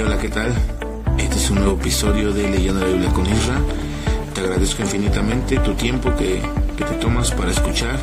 Hola, ¿qué tal? Este es un nuevo episodio de Leyendo la Biblia con Isra. Te agradezco infinitamente tu tiempo que, que te tomas para escuchar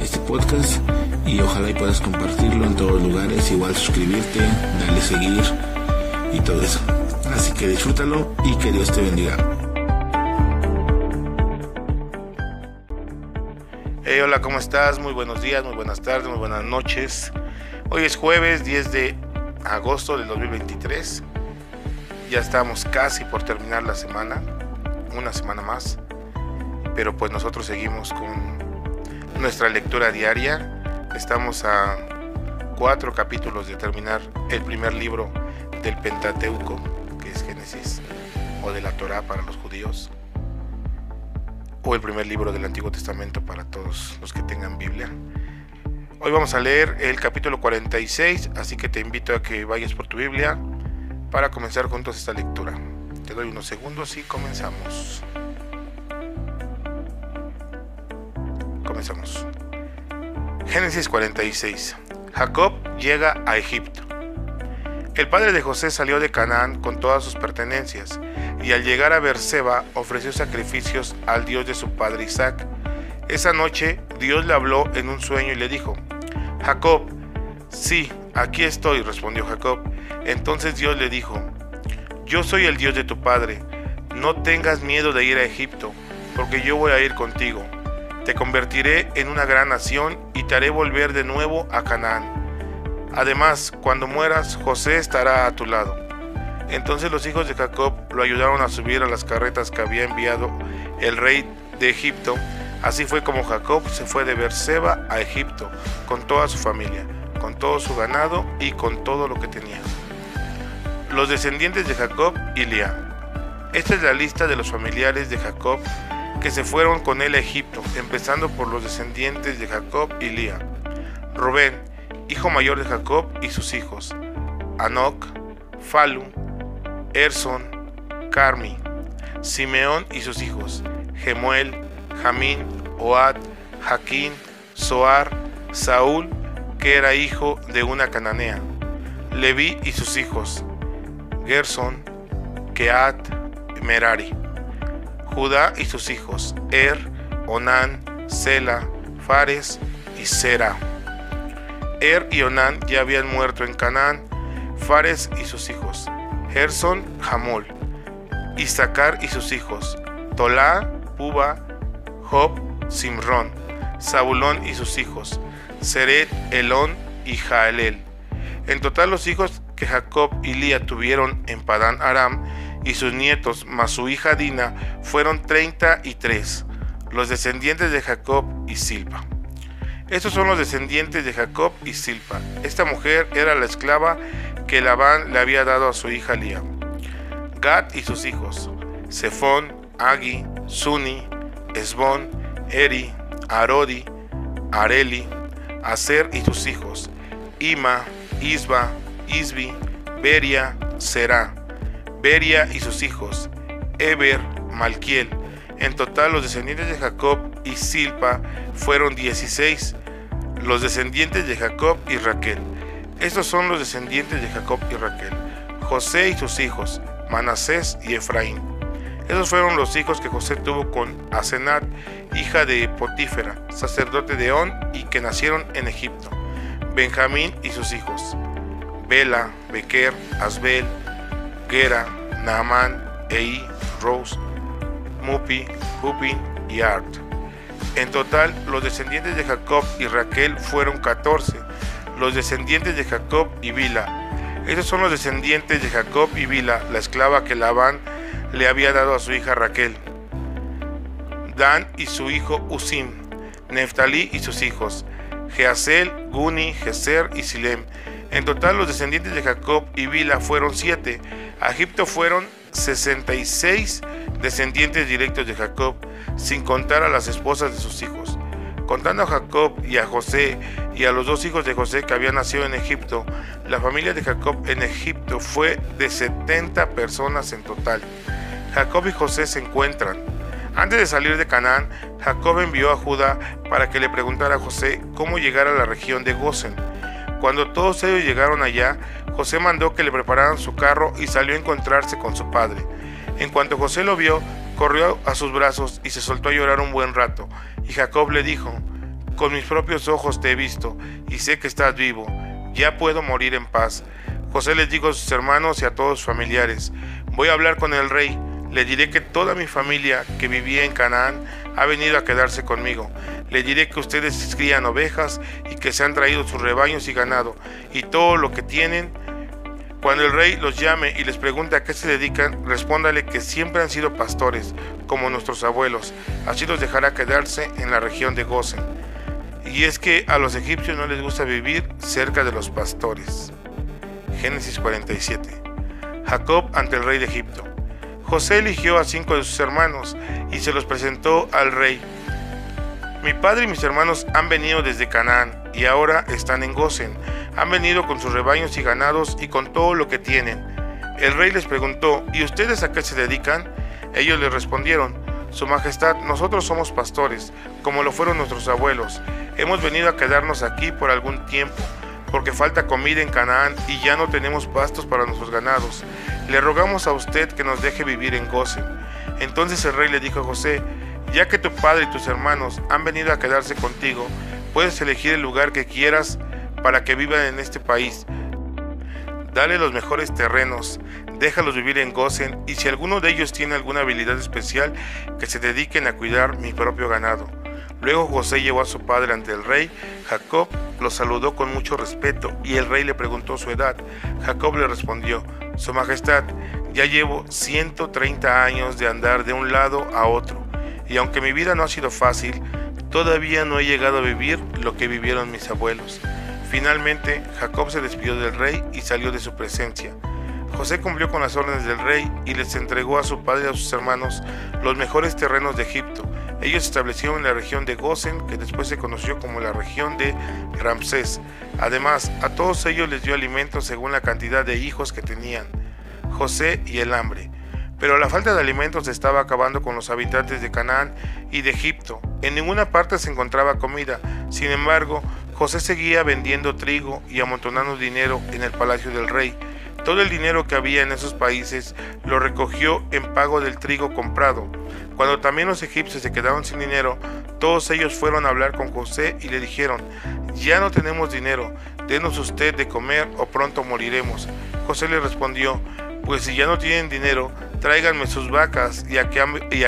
este podcast y ojalá y puedas compartirlo en todos lugares, igual suscribirte, darle seguir y todo eso. Así que disfrútalo y que Dios te bendiga. Hey, hola, ¿cómo estás? Muy buenos días, muy buenas tardes, muy buenas noches. Hoy es jueves 10 de agosto del 2023. Ya estamos casi por terminar la semana, una semana más. Pero pues nosotros seguimos con nuestra lectura diaria. Estamos a cuatro capítulos de terminar el primer libro del Pentateuco, que es Génesis, o de la Torá para los judíos, o el primer libro del Antiguo Testamento para todos los que tengan Biblia. Hoy vamos a leer el capítulo 46, así que te invito a que vayas por tu Biblia para comenzar juntos esta lectura. Te doy unos segundos y comenzamos. Comenzamos. Génesis 46. Jacob llega a Egipto. El padre de José salió de Canaán con todas sus pertenencias, y al llegar a Berseba ofreció sacrificios al Dios de su padre Isaac. Esa noche Dios le habló en un sueño y le dijo, Jacob, sí, aquí estoy, respondió Jacob. Entonces Dios le dijo, yo soy el Dios de tu padre, no tengas miedo de ir a Egipto, porque yo voy a ir contigo. Te convertiré en una gran nación y te haré volver de nuevo a Canaán. Además, cuando mueras, José estará a tu lado. Entonces los hijos de Jacob lo ayudaron a subir a las carretas que había enviado el rey de Egipto. Así fue como Jacob se fue de Berseba a Egipto con toda su familia, con todo su ganado y con todo lo que tenía. Los descendientes de Jacob y Lea. Esta es la lista de los familiares de Jacob que se fueron con él a Egipto, empezando por los descendientes de Jacob y Lea. Rubén, hijo mayor de Jacob y sus hijos. Anoc, Falu, Erson, Carmi. Simeón y sus hijos. Gemuel, Jamín, Oad, Jaquín, Soar, Saúl, que era hijo de una cananea. Leví y sus hijos. Gerson, Keat, Merari. Judá y sus hijos, Er, Onán, Sela, Fares y Sera. Er y Onán ya habían muerto en Canaán, Fares y sus hijos, Gerson, Jamol, Isaacar y sus hijos, Tolá, Puba, Job, Simrón, Zabulón y sus hijos, Seret, Elón y Jaelel. En total los hijos que Jacob y Lía tuvieron en Padán Aram y sus nietos más su hija Dina fueron treinta y tres, los descendientes de Jacob y Silpa. Estos son los descendientes de Jacob y Silpa. Esta mujer era la esclava que Labán le había dado a su hija Lía. Gad y sus hijos, Sefón, Agi, Suni, Esbón, Eri, Arodi, Areli, Aser y sus hijos, Ima, Isba, Isbi, Beria, Será, Beria y sus hijos, Eber, Malquiel. En total los descendientes de Jacob y Silpa fueron 16, los descendientes de Jacob y Raquel. Estos son los descendientes de Jacob y Raquel, José y sus hijos, Manasés y Efraín. Esos fueron los hijos que José tuvo con Asenat, hija de Potífera, sacerdote de On, y que nacieron en Egipto. Benjamín y sus hijos, Bela, Bequer, Asbel, Gera, Naamán, Ei, Rose, Mupi, Hupin y Art. En total, los descendientes de Jacob y Raquel fueron 14, los descendientes de Jacob y Bila. Estos son los descendientes de Jacob y Bila, la esclava que Labán le había dado a su hija Raquel. Dan y su hijo Usim, Neftalí y sus hijos, Geasel, Guni, Geser y Silem. En total los descendientes de Jacob y Bila fueron siete. A Egipto fueron 66 descendientes directos de Jacob, sin contar a las esposas de sus hijos. Contando a Jacob y a José y a los dos hijos de José que habían nacido en Egipto, la familia de Jacob en Egipto fue de 70 personas en total. Jacob y José se encuentran. Antes de salir de Canaán, Jacob envió a Judá para que le preguntara a José cómo llegar a la región de Gosen. Cuando todos ellos llegaron allá, José mandó que le prepararan su carro y salió a encontrarse con su padre. En cuanto José lo vio, corrió a sus brazos y se soltó a llorar un buen rato. Y Jacob le dijo, con mis propios ojos te he visto y sé que estás vivo, ya puedo morir en paz. José les dijo a sus hermanos y a todos sus familiares, voy a hablar con el rey, le diré que toda mi familia que vivía en Canaán ha venido a quedarse conmigo. Le diré que ustedes crían ovejas y que se han traído sus rebaños y ganado y todo lo que tienen. Cuando el rey los llame y les pregunte a qué se dedican, respóndale que siempre han sido pastores, como nuestros abuelos. Así los dejará quedarse en la región de Gosen. Y es que a los egipcios no les gusta vivir cerca de los pastores. Génesis 47. Jacob ante el rey de Egipto. José eligió a cinco de sus hermanos y se los presentó al rey. Mi padre y mis hermanos han venido desde Canaán y ahora están en Gosen. Han venido con sus rebaños y ganados y con todo lo que tienen. El rey les preguntó, ¿y ustedes a qué se dedican? Ellos le respondieron, Su Majestad, nosotros somos pastores, como lo fueron nuestros abuelos. Hemos venido a quedarnos aquí por algún tiempo, porque falta comida en Canaán y ya no tenemos pastos para nuestros ganados. Le rogamos a usted que nos deje vivir en goce. Entonces el rey le dijo a José, ya que tu padre y tus hermanos han venido a quedarse contigo, puedes elegir el lugar que quieras para que vivan en este país. Dale los mejores terrenos, déjalos vivir en Gosen y si alguno de ellos tiene alguna habilidad especial, que se dediquen a cuidar mi propio ganado. Luego José llevó a su padre ante el rey. Jacob lo saludó con mucho respeto y el rey le preguntó su edad. Jacob le respondió, Su Majestad, ya llevo 130 años de andar de un lado a otro y aunque mi vida no ha sido fácil, todavía no he llegado a vivir lo que vivieron mis abuelos. Finalmente, Jacob se despidió del rey y salió de su presencia. José cumplió con las órdenes del rey y les entregó a su padre y a sus hermanos los mejores terrenos de Egipto. Ellos establecieron la región de Gosen, que después se conoció como la región de Ramsés. Además, a todos ellos les dio alimento según la cantidad de hijos que tenían. José y el hambre. Pero la falta de alimentos estaba acabando con los habitantes de Canaán y de Egipto. En ninguna parte se encontraba comida. Sin embargo, José seguía vendiendo trigo y amontonando dinero en el palacio del rey. Todo el dinero que había en esos países lo recogió en pago del trigo comprado. Cuando también los egipcios se quedaron sin dinero, todos ellos fueron a hablar con José y le dijeron, ya no tenemos dinero, denos usted de comer o pronto moriremos. José le respondió, pues si ya no tienen dinero, tráiganme sus vacas y a,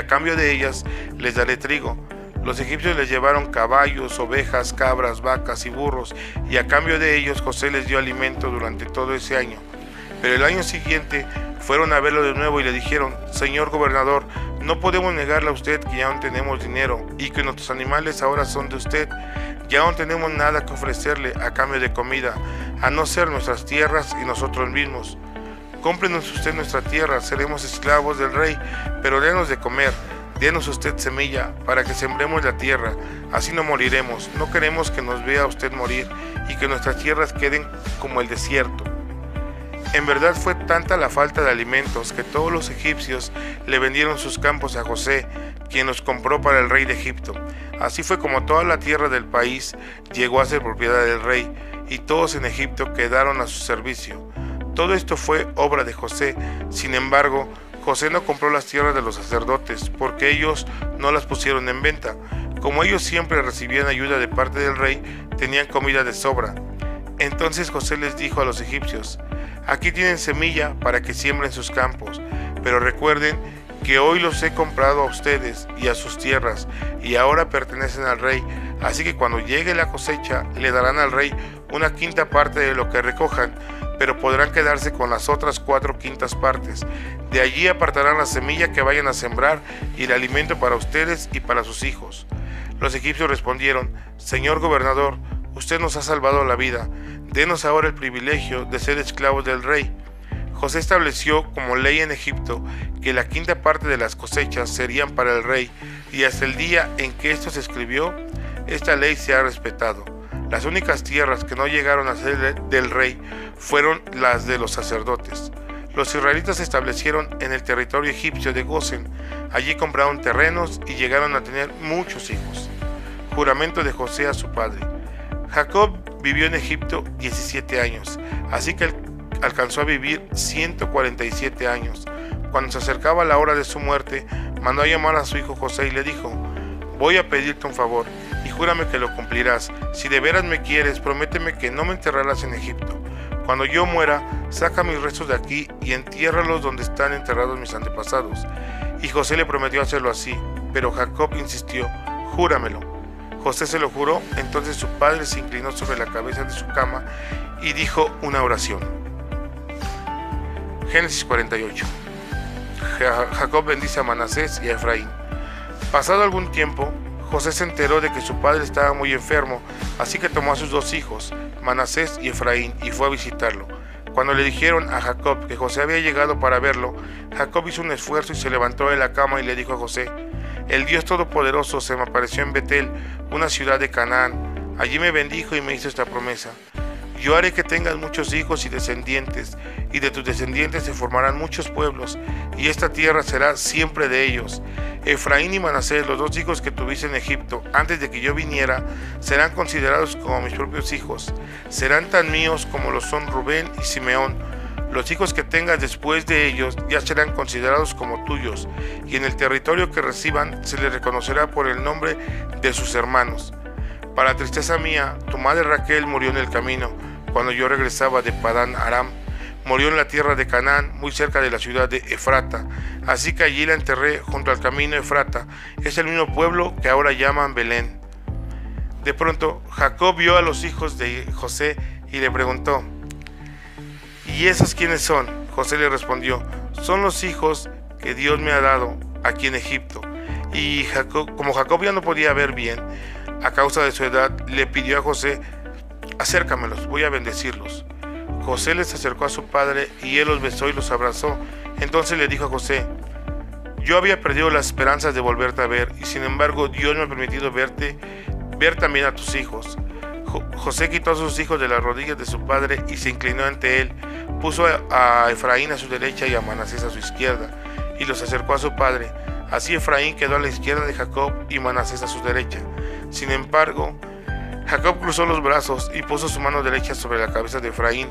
cambio, de ellas les daré trigo. Los egipcios les llevaron caballos, ovejas, cabras, vacas y burros, y a cambio de ellos José les dio alimento durante todo ese año. Pero el año siguiente fueron a verlo de nuevo y le dijeron, Señor gobernador, no podemos negarle a usted que ya no tenemos dinero y que nuestros animales ahora son de usted. Ya no tenemos nada que ofrecerle a cambio de comida, a no ser nuestras tierras y nosotros mismos. Cómprenos usted nuestra tierra, seremos esclavos del rey, pero denos de comer, denos usted semilla para que sembremos la tierra, así no moriremos. No queremos que nos vea usted morir y que nuestras tierras queden como el desierto. En verdad fue tanta la falta de alimentos que todos los egipcios le vendieron sus campos a José, quien los compró para el rey de Egipto. Así fue como toda la tierra del país llegó a ser propiedad del rey, y todos en Egipto quedaron a su servicio. Todo esto fue obra de José. Sin embargo, José no compró las tierras de los sacerdotes porque ellos no las pusieron en venta. Como ellos siempre recibían ayuda de parte del rey, tenían comida de sobra. Entonces José les dijo a los egipcios, aquí tienen semilla para que siembren sus campos, pero recuerden que hoy los he comprado a ustedes y a sus tierras, y ahora pertenecen al rey, así que cuando llegue la cosecha le darán al rey una quinta parte de lo que recojan, pero podrán quedarse con las otras cuatro quintas partes. De allí apartarán la semilla que vayan a sembrar y el alimento para ustedes y para sus hijos. Los egipcios respondieron, Señor gobernador, usted nos ha salvado la vida, denos ahora el privilegio de ser esclavos del rey. José estableció como ley en Egipto que la quinta parte de las cosechas serían para el rey, y hasta el día en que esto se escribió, esta ley se ha respetado. Las únicas tierras que no llegaron a ser del rey fueron las de los sacerdotes. Los israelitas se establecieron en el territorio egipcio de Gosen. Allí compraron terrenos y llegaron a tener muchos hijos. Juramento de José a su padre. Jacob vivió en Egipto 17 años, así que alcanzó a vivir 147 años. Cuando se acercaba la hora de su muerte, mandó a llamar a su hijo José y le dijo, voy a pedirte un favor y júrame que lo cumplirás. Si de veras me quieres, prométeme que no me enterrarás en Egipto. Cuando yo muera, saca mis restos de aquí y entiérralos donde están enterrados mis antepasados. Y José le prometió hacerlo así, pero Jacob insistió, júramelo. José se lo juró, entonces su padre se inclinó sobre la cabeza de su cama y dijo una oración. Génesis 48. Jacob bendice a Manasés y a Efraín. Pasado algún tiempo, José se enteró de que su padre estaba muy enfermo, así que tomó a sus dos hijos, Manasés y Efraín, y fue a visitarlo. Cuando le dijeron a Jacob que José había llegado para verlo, Jacob hizo un esfuerzo y se levantó de la cama y le dijo a José, El Dios Todopoderoso se me apareció en Betel, una ciudad de Canaán. Allí me bendijo y me hizo esta promesa. Yo haré que tengas muchos hijos y descendientes, y de tus descendientes se formarán muchos pueblos, y esta tierra será siempre de ellos. Efraín y Manasés, los dos hijos que tuviste en Egipto, antes de que yo viniera, serán considerados como mis propios hijos. Serán tan míos como lo son Rubén y Simeón. Los hijos que tengas después de ellos ya serán considerados como tuyos, y en el territorio que reciban se les reconocerá por el nombre de sus hermanos. Para tristeza mía, tu madre Raquel murió en el camino cuando yo regresaba de Padán Aram. Murió en la tierra de Canaán, muy cerca de la ciudad de Efrata. Así que allí la enterré junto al camino Efrata. Es el mismo pueblo que ahora llaman Belén. De pronto, Jacob vio a los hijos de José y le preguntó, ¿y esos quiénes son? José le respondió, son los hijos que Dios me ha dado aquí en Egipto. Y Jacob, como Jacob ya no podía ver bien, a causa de su edad, le pidió a José acércamelos, voy a bendecirlos. José les acercó a su padre y él los besó y los abrazó. Entonces le dijo a José, yo había perdido las esperanzas de volverte a ver y sin embargo Dios me ha permitido verte, ver también a tus hijos. José quitó a sus hijos de las rodillas de su padre y se inclinó ante él. Puso a Efraín a su derecha y a Manasés a su izquierda y los acercó a su padre. Así Efraín quedó a la izquierda de Jacob y Manasés a su derecha. Sin embargo, Jacob cruzó los brazos y puso su mano derecha sobre la cabeza de Efraín,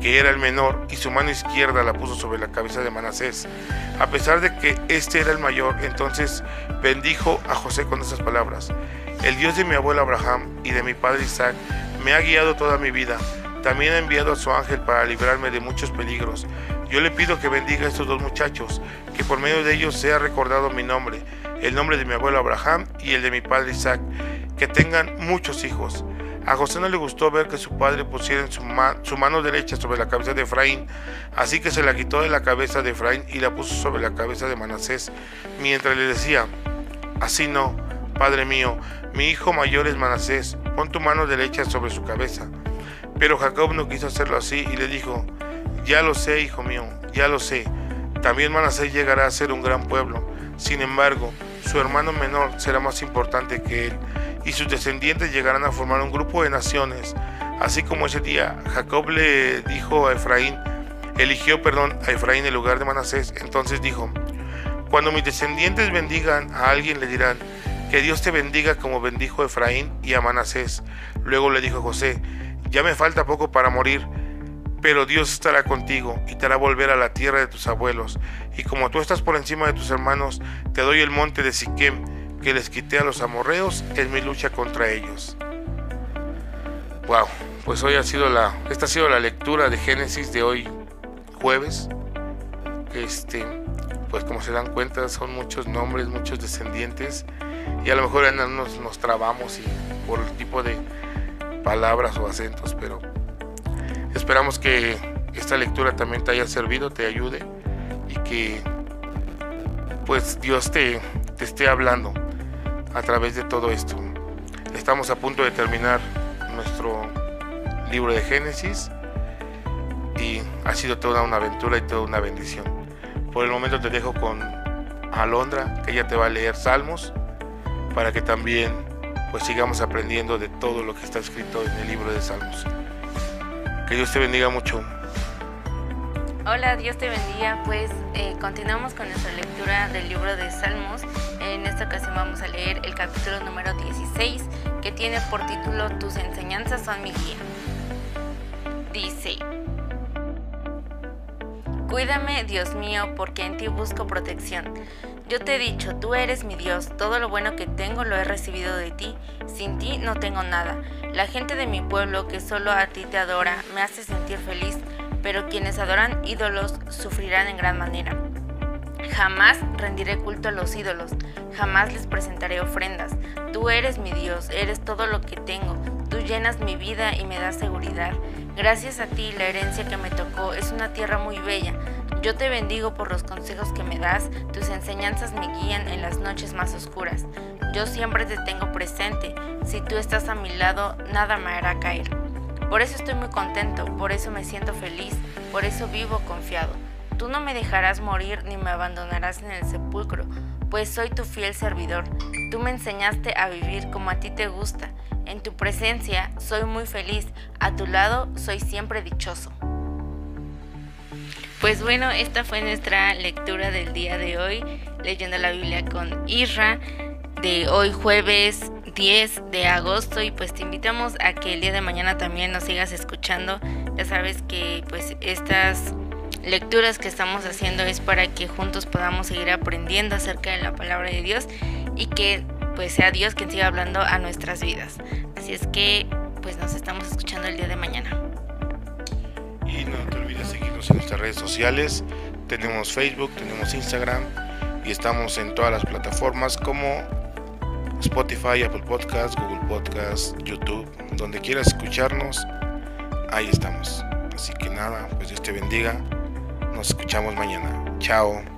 que era el menor, y su mano izquierda la puso sobre la cabeza de Manasés. A pesar de que este era el mayor, entonces bendijo a José con esas palabras. El Dios de mi abuelo Abraham y de mi padre Isaac me ha guiado toda mi vida. También ha enviado a su ángel para librarme de muchos peligros. Yo le pido que bendiga a estos dos muchachos, que por medio de ellos sea recordado mi nombre, el nombre de mi abuelo Abraham y el de mi padre Isaac que tengan muchos hijos. A José no le gustó ver que su padre pusiera su, su, mano derecha sobre la cabeza de Efraín, así que se la quitó de la cabeza de Efraín y la puso sobre la cabeza de Manasés, mientras le decía, así no, padre mío, mi hijo mayor es Manasés, pon tu mano derecha sobre su cabeza. Pero Jacob no quiso hacerlo así y le dijo, ya lo sé, hijo mío, ya lo sé, también Manasés llegará a ser un gran pueblo, sin embargo, su hermano menor será más importante que él y sus descendientes llegarán a formar un grupo de naciones. Así como ese día Jacob le dijo a Efraín, eligió, perdón, a Efraín en lugar de Manasés, entonces dijo, cuando mis descendientes bendigan a alguien le dirán, que Dios te bendiga como bendijo a Efraín y a Manasés. Luego le dijo José, ya me falta poco para morir, pero Dios estará contigo y te hará volver a la tierra de tus abuelos. Y como tú estás por encima de tus hermanos, te doy el monte de Siquem que les quité a los amorreos en mi lucha contra ellos. Wow, pues hoy ha sido la, esta ha sido la lectura de Génesis de hoy jueves. Este, pues como se dan cuenta son muchos nombres, muchos descendientes y a lo mejor nos, nos trabamos y, por el tipo de palabras o acentos, pero esperamos que esta lectura también te haya servido, te ayude y que pues Dios te, te esté hablando a través de todo esto. Estamos a punto de terminar nuestro libro de Génesis y ha sido toda una aventura y toda una bendición. Por el momento te dejo con Alondra, que ella te va a leer Salmos, para que también pues sigamos aprendiendo de todo lo que está escrito en el libro de Salmos. Que Dios te bendiga mucho. Hola, Dios te bendiga. Pues eh, continuamos con nuestra lectura del libro de Salmos en esta ocasión vamos a leer el capítulo número 16 que tiene por título Tus enseñanzas son mi guía. Dice, Cuídame, Dios mío, porque en ti busco protección. Yo te he dicho, tú eres mi Dios, todo lo bueno que tengo lo he recibido de ti, sin ti no tengo nada. La gente de mi pueblo que solo a ti te adora me hace sentir feliz, pero quienes adoran ídolos sufrirán en gran manera. Jamás rendiré culto a los ídolos, jamás les presentaré ofrendas. Tú eres mi Dios, eres todo lo que tengo, tú llenas mi vida y me das seguridad. Gracias a ti la herencia que me tocó es una tierra muy bella. Yo te bendigo por los consejos que me das, tus enseñanzas me guían en las noches más oscuras. Yo siempre te tengo presente, si tú estás a mi lado, nada me hará caer. Por eso estoy muy contento, por eso me siento feliz, por eso vivo confiado. Tú no me dejarás morir ni me abandonarás en el sepulcro, pues soy tu fiel servidor. Tú me enseñaste a vivir como a ti te gusta. En tu presencia soy muy feliz, a tu lado soy siempre dichoso. Pues bueno, esta fue nuestra lectura del día de hoy, leyendo la Biblia con Isra, de hoy jueves 10 de agosto y pues te invitamos a que el día de mañana también nos sigas escuchando. Ya sabes que pues estas lecturas que estamos haciendo es para que juntos podamos seguir aprendiendo acerca de la palabra de Dios y que pues sea Dios quien siga hablando a nuestras vidas. Así es que pues nos estamos escuchando el día de mañana. Y no te olvides seguirnos en nuestras redes sociales. Tenemos Facebook, tenemos Instagram y estamos en todas las plataformas como Spotify, Apple Podcasts, Google Podcasts, YouTube, donde quieras escucharnos, ahí estamos. Así que nada, pues Dios te bendiga. Nos escuchamos mañana. Chao.